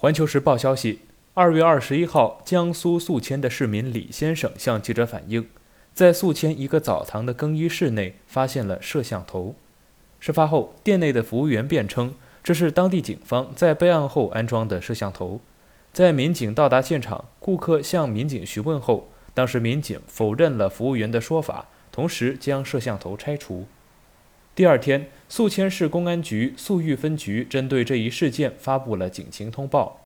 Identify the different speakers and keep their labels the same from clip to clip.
Speaker 1: 环球时报消息，二月二十一号，江苏宿迁的市民李先生向记者反映，在宿迁一个澡堂的更衣室内发现了摄像头。事发后，店内的服务员辩称，这是当地警方在备案后安装的摄像头。在民警到达现场，顾客向民警询问后，当时民警否认了服务员的说法，同时将摄像头拆除。第二天，宿迁市公安局宿豫分局针对这一事件发布了警情通报。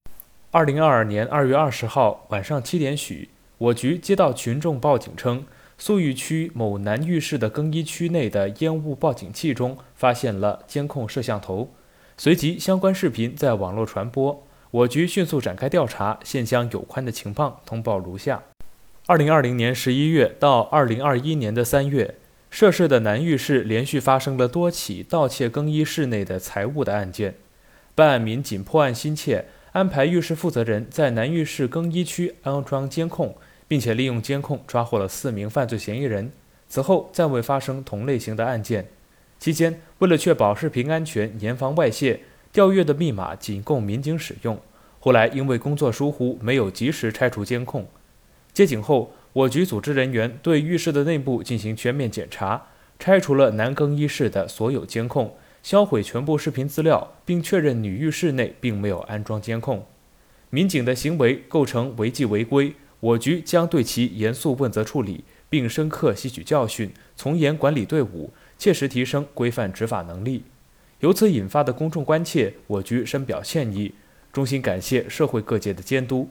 Speaker 1: 二零二二年二月二十号晚上七点许，我局接到群众报警称，宿豫区某男浴室的更衣区内的烟雾报警器中发现了监控摄像头，随即相关视频在网络传播。我局迅速展开调查，现将有关的情况通报如下：二零二零年十一月到二零二一年的三月。涉事的男浴室连续发生了多起盗窃更衣室内的财物的案件，办案民警破案心切，安排浴室负责人在男浴室更衣区安装监控，并且利用监控抓获了四名犯罪嫌疑人。此后再未发生同类型的案件。期间，为了确保视频安全，严防外泄，调阅的密码仅供民警使用。后来因为工作疏忽，没有及时拆除监控。接警后。我局组织人员对浴室的内部进行全面检查，拆除了男更衣室的所有监控，销毁全部视频资料，并确认女浴室内并没有安装监控。民警的行为构成违纪违规，我局将对其严肃问责处理，并深刻吸取教训，从严管理队伍，切实提升规范执法能力。由此引发的公众关切，我局深表歉意，衷心感谢社会各界的监督。